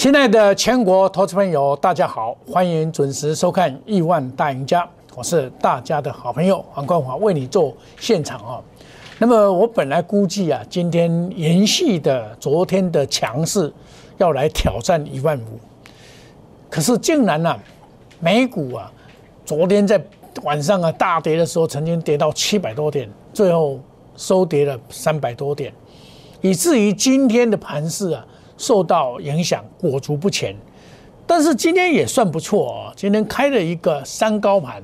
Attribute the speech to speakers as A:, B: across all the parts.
A: 亲爱的全国投资朋友，大家好，欢迎准时收看《亿万大赢家》，我是大家的好朋友黄冠华，为你做现场啊。那么我本来估计啊，今天延续的昨天的强势，要来挑战一万五，可是竟然呢，美股啊，昨天在晚上啊大跌的时候，曾经跌到七百多点，最后收跌了三百多点，以至于今天的盘势啊。受到影响，裹足不前，但是今天也算不错哦。今天开了一个三高盘，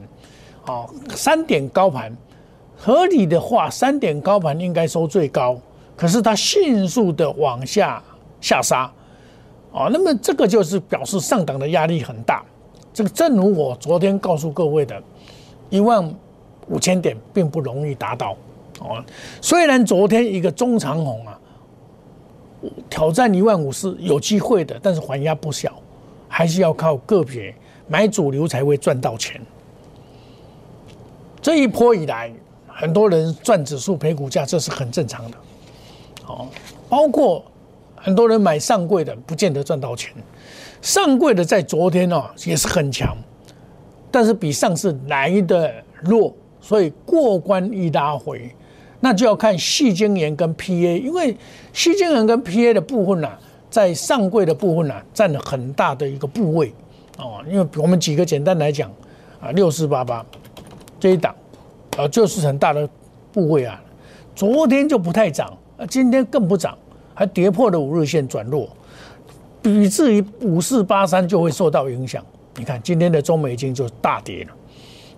A: 哦，三点高盘，合理的话，三点高盘应该收最高，可是它迅速的往下下杀，哦，那么这个就是表示上档的压力很大。这个正如我昨天告诉各位的，一万五千点并不容易达到，哦，虽然昨天一个中长红啊。挑战一万五是有机会的，但是还压不小，还是要靠个别买主流才会赚到钱。这一波以来，很多人赚指数赔股价，这是很正常的。哦，包括很多人买上柜的，不见得赚到钱。上柜的在昨天哦也是很强，但是比上次来的弱，所以过关一拉回。那就要看细晶圆跟 PA，因为细晶圆跟 PA 的部分呢，在上柜的部分呢，占了很大的一个部位哦。因为我们几个简单来讲啊，六四八八这一档啊，就是很大的部位啊。昨天就不太涨，啊，今天更不涨，还跌破了五日线转弱，以至于五四八三就会受到影响。你看今天的中美金就大跌了，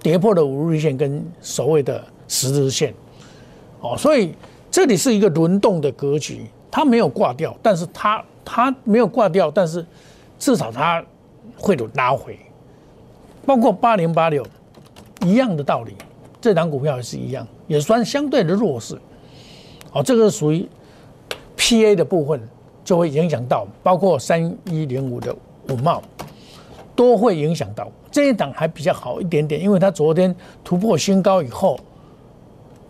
A: 跌破了五日线跟所谓的十日线。哦，所以这里是一个轮动的格局，它没有挂掉，但是它它没有挂掉，但是至少它会有拉回，包括八零八六一样的道理，这档股票也是一样，也算相对的弱势。哦，这个属于 P A 的部分，就会影响到，包括三一零五的五茂都会影响到。这一档还比较好一点点，因为它昨天突破新高以后。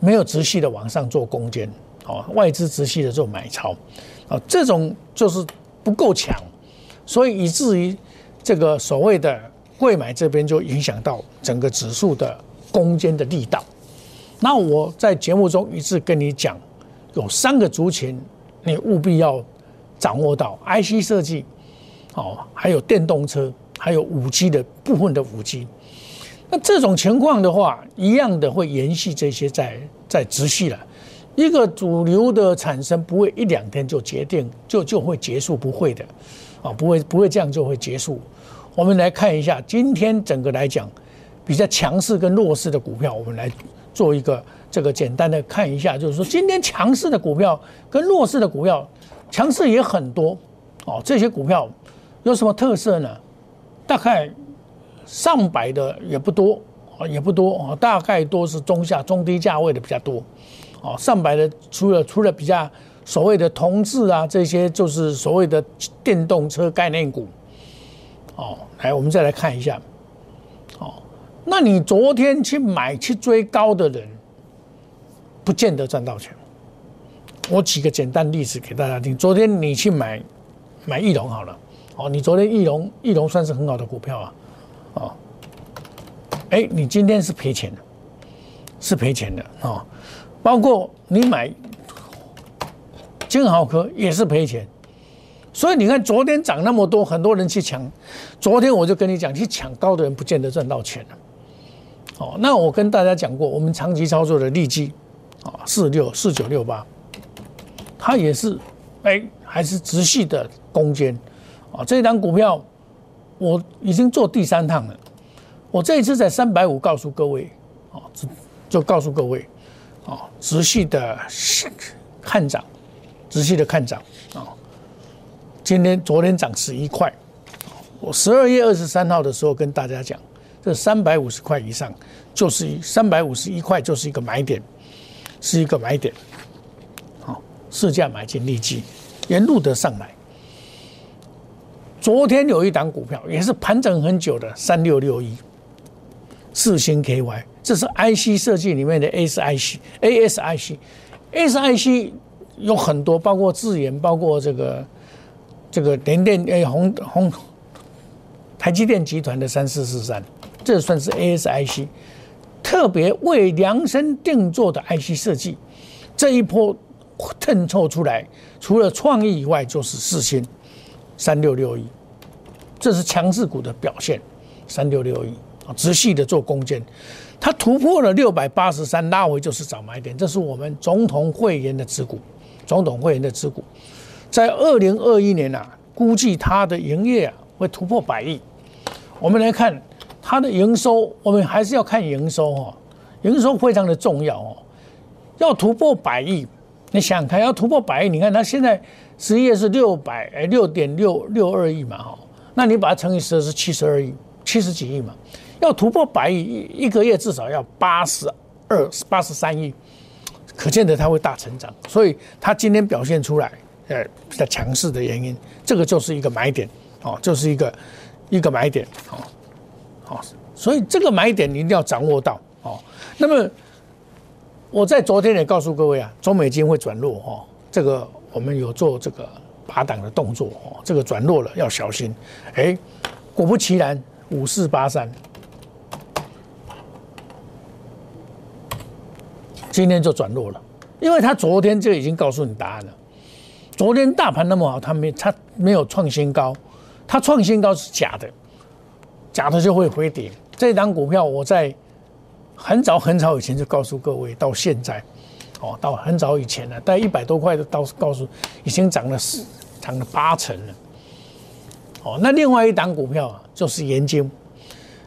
A: 没有直系的往上做攻坚，哦，外资直系的做买超，啊，这种就是不够强，所以以至于这个所谓的贵买这边就影响到整个指数的攻坚的力道。那我在节目中一直跟你讲，有三个族群，你务必要掌握到 IC 设计，哦，还有电动车，还有五 G 的部分的五 G。那这种情况的话，一样的会延续这些在在直系了。一个主流的产生不会一两天就决定就就会结束，不会的，啊，不会不会这样就会结束。我们来看一下今天整个来讲比较强势跟弱势的股票，我们来做一个这个简单的看一下，就是说今天强势的股票跟弱势的股票，强势也很多哦。这些股票有什么特色呢？大概。上百的也不多啊，也不多啊，大概都是中下、中低价位的比较多，哦，上百的除了除了比较所谓的同质啊，这些就是所谓的电动车概念股，哦，来我们再来看一下，哦，那你昨天去买去追高的人，不见得赚到钱。我举个简单例子给大家听，昨天你去买买翼龙好了，哦，你昨天翼龙翼龙算是很好的股票啊。哦，哎，你今天是赔钱的，是赔钱的啊！包括你买金豪科也是赔钱，所以你看昨天涨那么多，很多人去抢。昨天我就跟你讲，去抢高的人不见得赚到钱了。哦，那我跟大家讲过，我们长期操作的利基啊，四六四九六八，它也是哎，还是直系的攻坚啊，这张股票。我已经做第三趟了，我这一次在三百五告诉各位，哦，就告诉各位，哦，仔细的看涨，仔细的看涨啊。今天、昨天涨十一块，我十二月二十三号的时候跟大家讲，这三百五十块以上就是三百五十一块就是一个买点，是一个买点，好，市价买进利基，沿路的上来。昨天有一档股票也是盘整很久的，三六六一，四星 KY，这是 IC 设计里面的 ASIC，ASIC，ASIC 有很多，包括智研，包括这个这个联电诶红红台积电集团的三四四三，这算是 ASIC 特别为量身定做的 IC 设计。这一波衬凑出来，除了创意以外，就是四星三六六一，这是强势股的表现。三六六一啊，直系的做攻坚，它突破了六百八十三，拉回就是早买点。这是我们总统会员的持股，总统会员的持股，在二零二一年啊，估计它的营业啊会突破百亿。我们来看它的营收，我们还是要看营收哦，营收非常的重要哦，要突破百亿。你想想看，要突破百亿，你看它现在十一月是六百哎六点六六二亿嘛哈，那你把它乘以十是七十二亿，七十几亿嘛，要突破百亿一一个月至少要八十二八十三亿，可见得它会大成长，所以它今天表现出来呃比较强势的原因，这个就是一个买点哦，就是一个一个买点哦，好，所以这个买点你一定要掌握到哦，那么。我在昨天也告诉各位啊，中美金会转弱哈，这个我们有做这个拔档的动作哦，这个转弱了要小心。哎，果不其然，五四八三，今天就转弱了，因为他昨天就已经告诉你答案了。昨天大盘那么好，他没他没有创新高，他创新高是假的，假的就会回跌。这档股票我在。很早很早以前就告诉各位，到现在，哦，到很早以前了，概一百多块的到告诉，已经涨了四，涨了八成了。哦，那另外一档股票啊，就是盐金，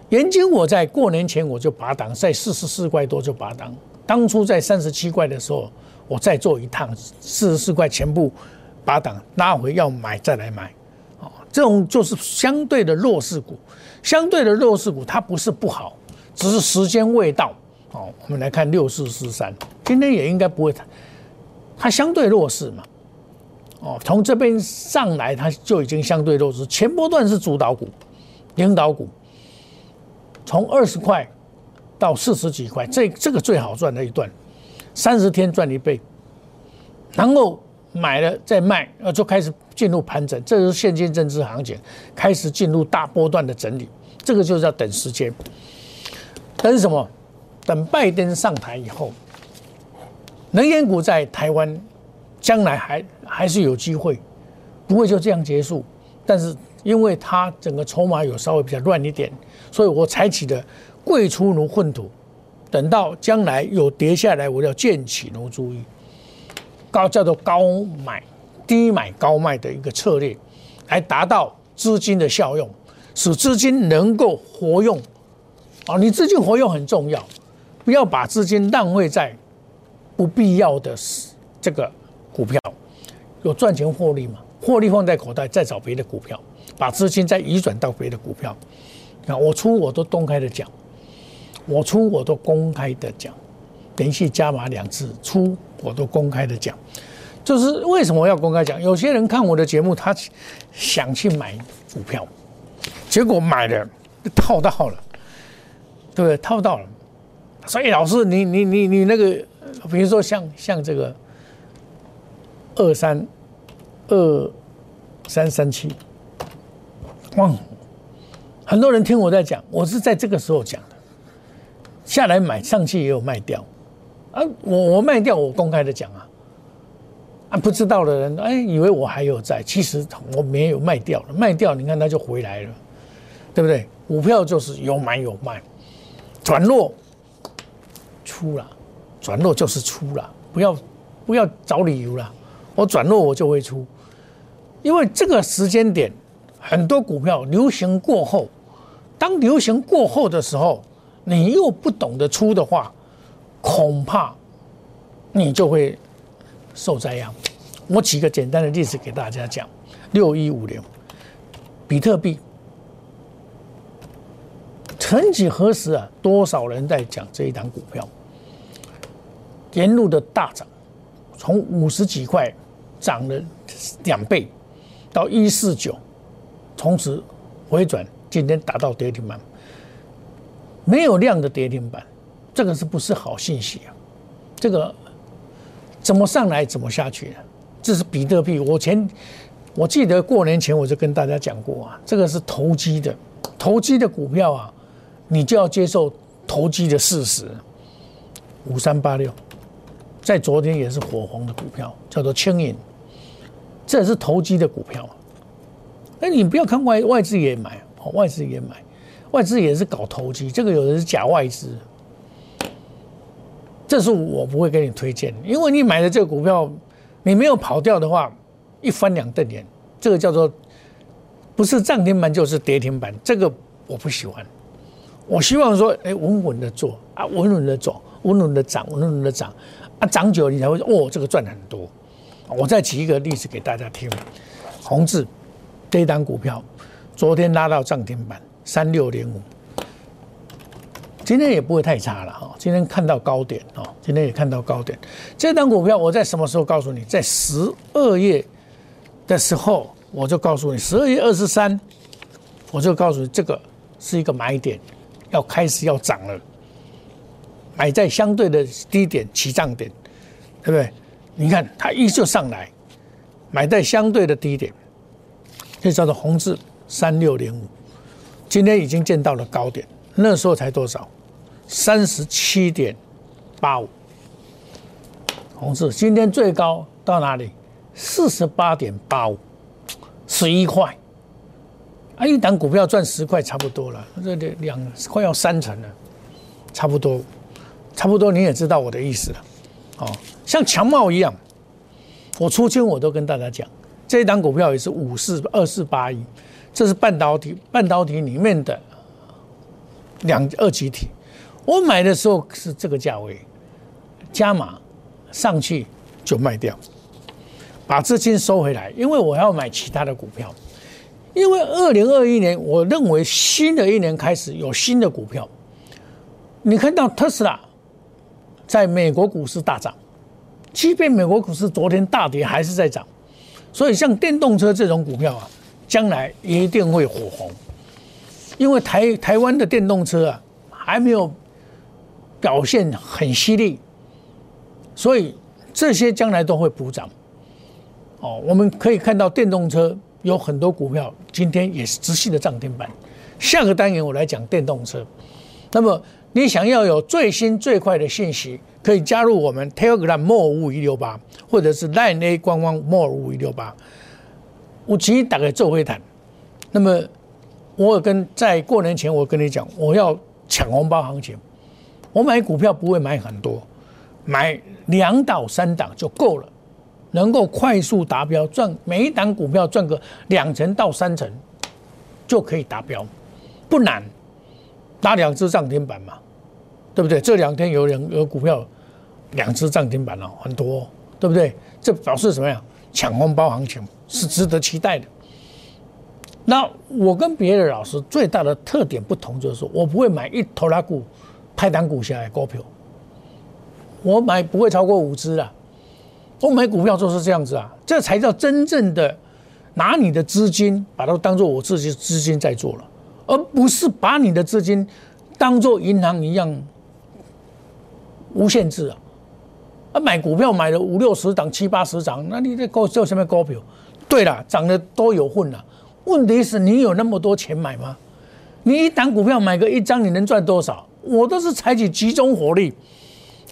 A: 盐金我在过年前我就拔档，在四十四块多就拔档，当初在三十七块的时候，我再做一趟，四十四块全部拔档拉回要买再来买，哦，这种就是相对的弱势股，相对的弱势股它不是不好。只是时间未到，哦，我们来看六四四三，今天也应该不会它相对弱势嘛，哦，从这边上来它就已经相对弱势，前波段是主导股、领导股，从二十块到四十几块，这这个最好赚的一段，三十天赚一倍，然后买了再卖，呃，就开始进入盘整，这是现金增值行情，开始进入大波段的整理，这个就是要等时间。等什么？等拜登上台以后，能源股在台湾将来还还是有机会，不会就这样结束。但是因为它整个筹码有稍微比较乱一点，所以我采取的贵出如粪土，等到将来有跌下来，我要渐起如注意，高叫做高买低买高卖的一个策略，来达到资金的效用，使资金能够活用。哦，你资金活用很重要，不要把资金浪费在不必要的这个股票，有赚钱获利嘛？获利放在口袋，再找别的股票，把资金再移转到别的股票。啊，我出我都公开的讲，我出我都公开的讲，连续加码两次出我都公开的讲，就是为什么要公开讲？有些人看我的节目，他想去买股票，结果买了套到了。对不对？套到了，所以老师，你你你你那个，比如说像像这个二三二三三七，哇，很多人听我在讲，我是在这个时候讲的，下来买上去也有卖掉，啊，我我卖掉，我公开的讲啊，啊，不知道的人哎，以为我还有在，其实我没有卖掉了，卖掉你看它就回来了，对不对？股票就是有买有卖。转弱出了，转弱就是出了，不要不要找理由了。我转弱我就会出，因为这个时间点很多股票流行过后，当流行过后的时候，你又不懂得出的话，恐怕你就会受灾殃。我举个简单的例子给大家讲：六一五零，比特币。曾几何时啊，多少人在讲这一档股票，沿路的大涨，从五十几块涨了两倍，到一四九，从此回转，今天达到跌停板，没有量的跌停板，这个是不是好信息啊？这个怎么上来怎么下去？这是比特币，我前我记得过年前我就跟大家讲过啊，这个是投机的，投机的股票啊，你就要接受投机的事实。五三八六，在昨天也是火红的股票，叫做轻盈，这也是投机的股票。那，你不要看外外资也买，外资也买，外资也是搞投机，这个有的是假外资。这是我不会给你推荐，因为你买的这个股票，你没有跑掉的话。一翻两瞪眼，这个叫做不是涨停板就是跌停板，这个我不喜欢。我希望说，哎，稳稳的做啊，稳稳的走，稳稳的涨，稳稳的涨啊，涨久你才会说，哦，这个赚很多。我再举一个例子给大家听，宏志这一单股票昨天拉到涨停板三六零五，今天也不会太差了哈。今天看到高点哦，今天也看到高点。这单股票我在什么时候告诉你？在十二月。的时候，我就告诉你，十二月二十三，我就告诉你，这个是一个买点，要开始要涨了，买在相对的低点起涨点，对不对？你看它依旧上来，买在相对的低点，这叫做红字三六零五，今天已经见到了高点，那时候才多少？三十七点八五，红字今天最高到哪里？四十八点八五，十一块，啊，一档股票赚十块差不多了，这两两快要三成了，差不多，差不多你也知道我的意思了，哦，像强茂一样，我出清我都跟大家讲，这一档股票也是五四二四八一，这是半导体半导体里面的两二级体，我买的时候是这个价位，加码上去就卖掉。把资金收回来，因为我要买其他的股票。因为二零二一年，我认为新的一年开始有新的股票。你看到特斯拉在美国股市大涨，即便美国股市昨天大跌，还是在涨。所以像电动车这种股票啊，将来一定会火红。因为台台湾的电动车啊，还没有表现很犀利，所以这些将来都会补涨。哦，我们可以看到电动车有很多股票今天也是直系的涨停板。下个单元我来讲电动车。那么你想要有最新最快的信息，可以加入我们 Telegram more 五一六八，或者是 Line A 官方 more 五一六八。我直接打开做会谈。那么我跟在过年前我跟你讲，我要抢红包行情。我买股票不会买很多，买两到三档就够了。能够快速达标，赚每一档股票赚个两成到三成，就可以达标，不难，打两只涨停板嘛，对不对？这两天有两有股票两只涨停板了，很多，对不对？这表示什么呀？抢红包行情是值得期待的。那我跟别的老师最大的特点不同，就是说我不会买一头拉股派单股下来高票，我买不会超过五只啊。我买股票就是这样子啊，这才叫真正的拿你的资金把它当做我自己资金在做了，而不是把你的资金当做银行一样无限制啊！啊，买股票买了五六十档、七八十档，那你在搞叫什么高票？对了，涨的都有混了。问题是你有那么多钱买吗？你一档股票买个一张，你能赚多少？我都是采取集中火力。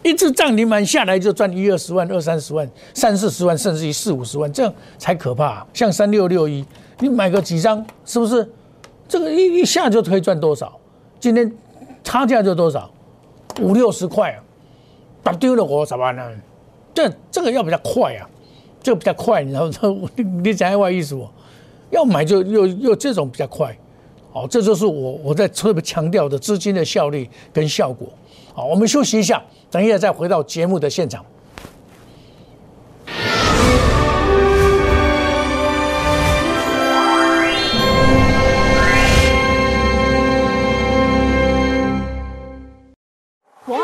A: 一次涨停板下来就赚一二十万、二三十万、三四十万，甚至于四五十万，这样才可怕。像三六六一，你买个几张，是不是？这个一一下就可以赚多少？今天差价就多少？五六十块啊！打丢了我怎么办呢？这这个要比较快啊，这个比较快，你知道你？你讲话意思不，要买就又又这种比较快。哦，这就是我我在特别强调的资金的效率跟效果。好，我们休息一下，等一下再回到节目的现场。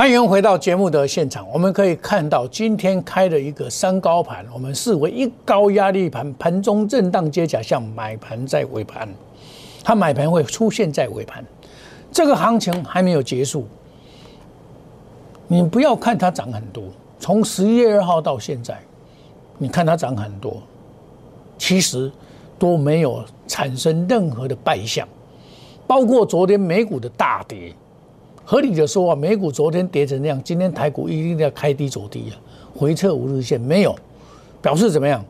A: 欢迎回到节目的现场。我们可以看到，今天开了一个三高盘，我们视为一高压力盘，盘中震荡接假象买盘在尾盘，它买盘会出现在尾盘。这个行情还没有结束，你不要看它涨很多，从十一月二号到现在，你看它涨很多，其实都没有产生任何的败象，包括昨天美股的大跌。合理的说啊，美股昨天跌成那样，今天台股一定要开低走低啊，回撤五日线没有，表示怎么样？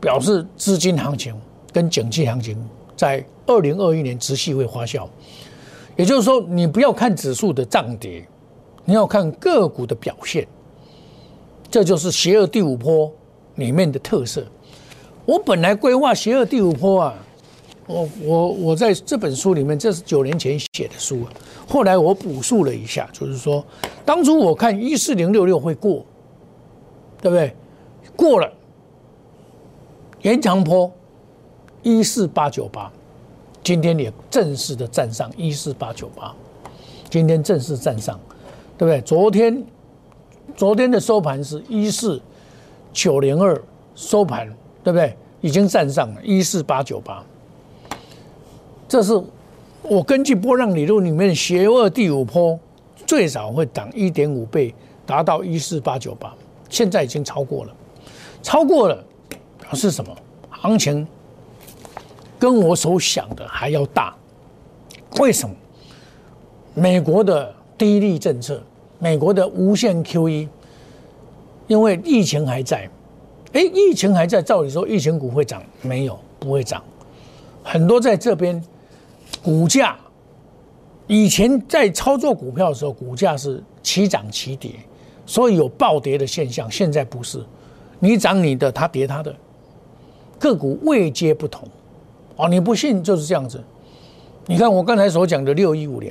A: 表示资金行情跟景气行情在二零二一年持续会发酵。也就是说，你不要看指数的涨跌，你要看个股的表现。这就是邪恶第五波里面的特色。我本来规划邪恶第五波啊。我我我在这本书里面，这是九年前写的书，后来我补述了一下，就是说，当初我看一四零六六会过，对不对？过了，延长坡一四八九八，今天也正式的站上一四八九八，今天正式站上，对不对？昨天昨天的收盘是一四九零二收盘，对不对？已经站上了一四八九八。这是我根据波浪理论里面邪恶第五波最少会涨一点五倍，达到一四八九八，现在已经超过了，超过了表示什么？行情跟我所想的还要大。为什么？美国的低利政策，美国的无限 QE，因为疫情还在，哎，疫情还在，照理说疫情股会涨，没有，不会涨，很多在这边。股价以前在操作股票的时候，股价是齐涨齐跌，所以有暴跌的现象。现在不是，你涨你的，它跌它的，个股位阶不同。哦，你不信就是这样子。你看我刚才所讲的六一五零，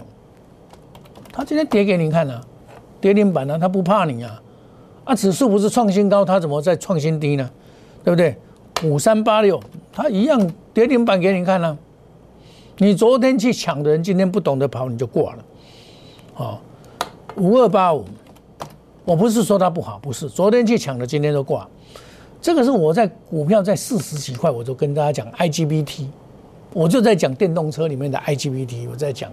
A: 它今天跌给你看呢，跌停板呢，它不怕你啊。啊，指数不是创新高，它怎么在创新低呢？对不对？五三八六，它一样跌停板给你看呢。你昨天去抢的人，今天不懂得跑，你就挂了。啊，五二八五，我不是说它不好，不是，昨天去抢的，今天都挂。这个是我在股票在四十几块，我就跟大家讲 IGBT，我就在讲电动车里面的 IGBT，我在讲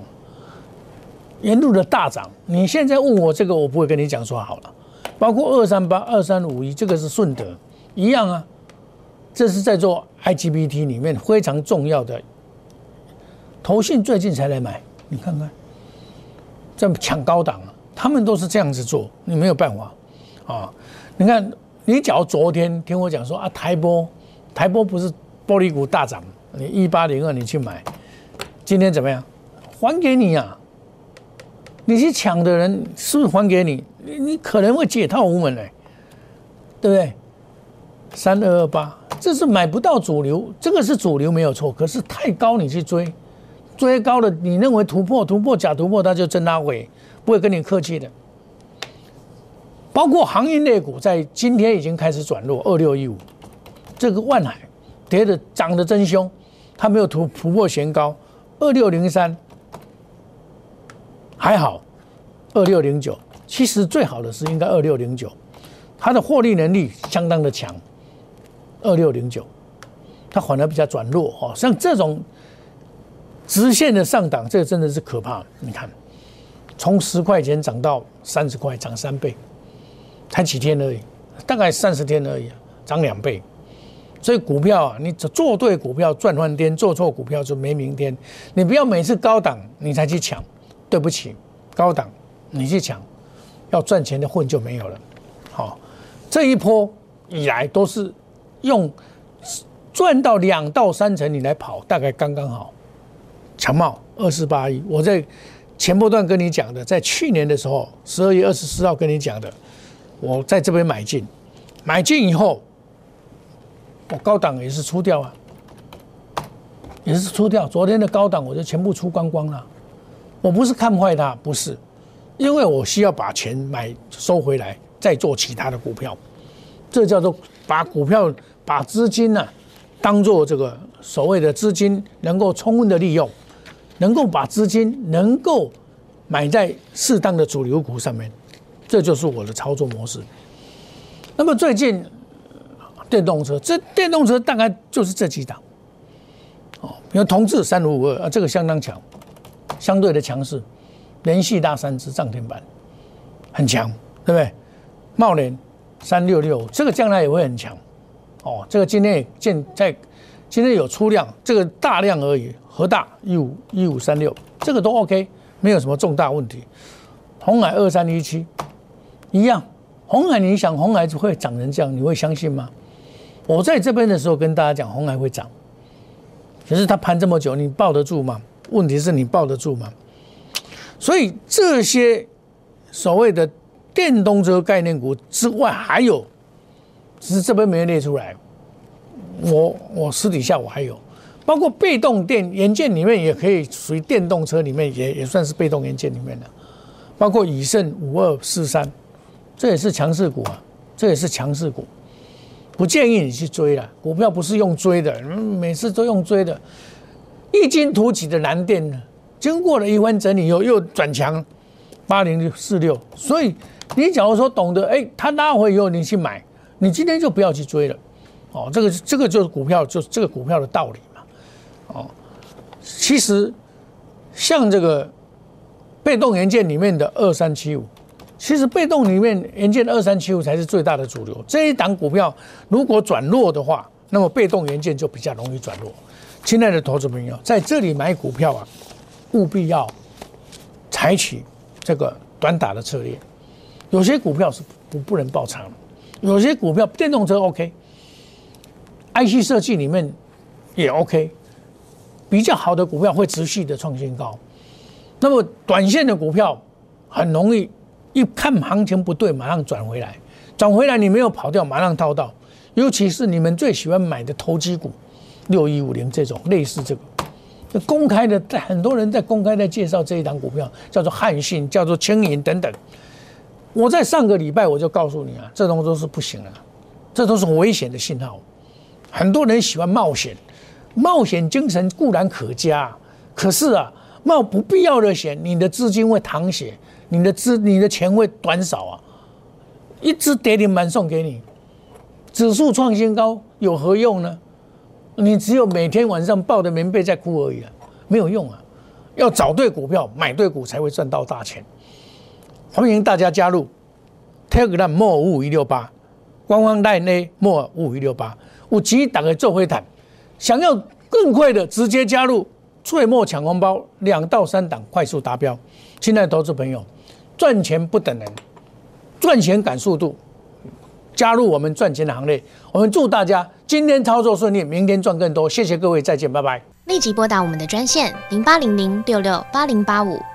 A: 沿路的大涨。你现在问我这个，我不会跟你讲说好了。包括二三八、二三五一，这个是顺德一样啊，这是在做 IGBT 里面非常重要的。投信最近才来买，你看看，在抢高档啊！他们都是这样子做，你没有办法啊！你看，你假如昨天听我讲说啊，台波，台波不是玻璃股大涨，你一八零二你去买，今天怎么样？还给你呀！你去抢的人是不是还给你？你你可能会解套无门嘞，对不对？三二二八，这是买不到主流，这个是主流没有错，可是太高你去追。追高的，你认为突破突破假突破，它就真拉回，不会跟你客气的。包括航运类股在今天已经开始转弱，二六一五，这个万海跌的涨得真凶，它没有突突破前高，二六零三还好，二六零九其实最好的是应该二六零九，它的获利能力相当的强，二六零九，它反而比较转弱哦，像这种。直线的上档，这个真的是可怕。你看，从十块钱涨到三十块，涨三倍，才几天而已，大概三十天而已，涨两倍。所以股票啊，你做对股票赚翻天，做错股票就没明天。你不要每次高档你才去抢，对不起，高档你去抢，要赚钱的混就没有了。好，这一波以来都是用赚到两到三成你来跑，大概刚刚好。强茂二四八一，我在前波段跟你讲的，在去年的时候，十二月二十四号跟你讲的，我在这边买进，买进以后，我高档也是出掉啊，也是出掉。昨天的高档我就全部出光光了。我不是看坏它，不是，因为我需要把钱买收回来，再做其他的股票，这叫做把股票把资金呢，当做这个所谓的资金能够充分的利用。能够把资金能够买在适当的主流股上面，这就是我的操作模式。那么最近电动车，这电动车大概就是这几档哦，比如同志三五五二啊，这个相当强，相对的强势，连续大三只涨停板，很强，对不对？茂联三六六，这个将来也会很强哦。这个今天也见在今天有出量，这个大量而已。和大一五一五三六，这个都 OK，没有什么重大问题。红海二三一七一样，红海你想红海会涨成这样，你会相信吗？我在这边的时候跟大家讲红海会涨，可是它盘这么久，你抱得住吗？问题是你抱得住吗？所以这些所谓的电动车概念股之外，还有只是这边没有列出来。我我私底下我还有。包括被动电元件里面也可以属于电动车里面也也算是被动元件里面的，包括以盛五二四三，这也是强势股啊，这也是强势股，不建议你去追了。股票不是用追的，每次都用追的，异军突起的蓝电呢，经过了一番整理以后又转强，八零四六。所以你假如说懂得，哎，它拉回以后你去买，你今天就不要去追了。哦，这个这个就是股票，就是这个股票的道理嘛。哦，其实像这个被动元件里面的二三七五，其实被动里面元件的二三七五才是最大的主流。这一档股票如果转弱的话，那么被动元件就比较容易转弱。亲爱的投资朋友，在这里买股票啊，务必要采取这个短打的策略。有些股票是不不能爆仓，有些股票电动车 OK IC 设计里面也 OK。比较好的股票会持续的创新高，那么短线的股票很容易一看行情不对，马上转回来，转回来你没有跑掉，马上套到，尤其是你们最喜欢买的投机股，六一五零这种类似这个，公开的在很多人在公开在介绍这一档股票，叫做汉信，叫做青银等等。我在上个礼拜我就告诉你啊，这东西都是不行的，这都是危险的信号，很多人喜欢冒险。冒险精神固然可嘉，可是啊，冒不必要的险，你的资金会淌血，你的资你的钱会短少啊。一只跌停板送给你，指数创新高有何用呢？你只有每天晚上抱着棉被在哭而已啊，没有用啊。要找对股票，买对股才会赚到大钱。欢迎大家加入 Telegram 莫五五一六八，官方代内莫五五一六八，我急打个做会谈。想要更快的直接加入岁末抢红包，两到三档快速达标。亲爱的投资朋友，赚钱不等人，赚钱赶速度，加入我们赚钱的行列。我们祝大家今天操作顺利，明天赚更多。谢谢各位，再见，拜拜。
B: 立即拨打我们的专线零八零零六六八零八五。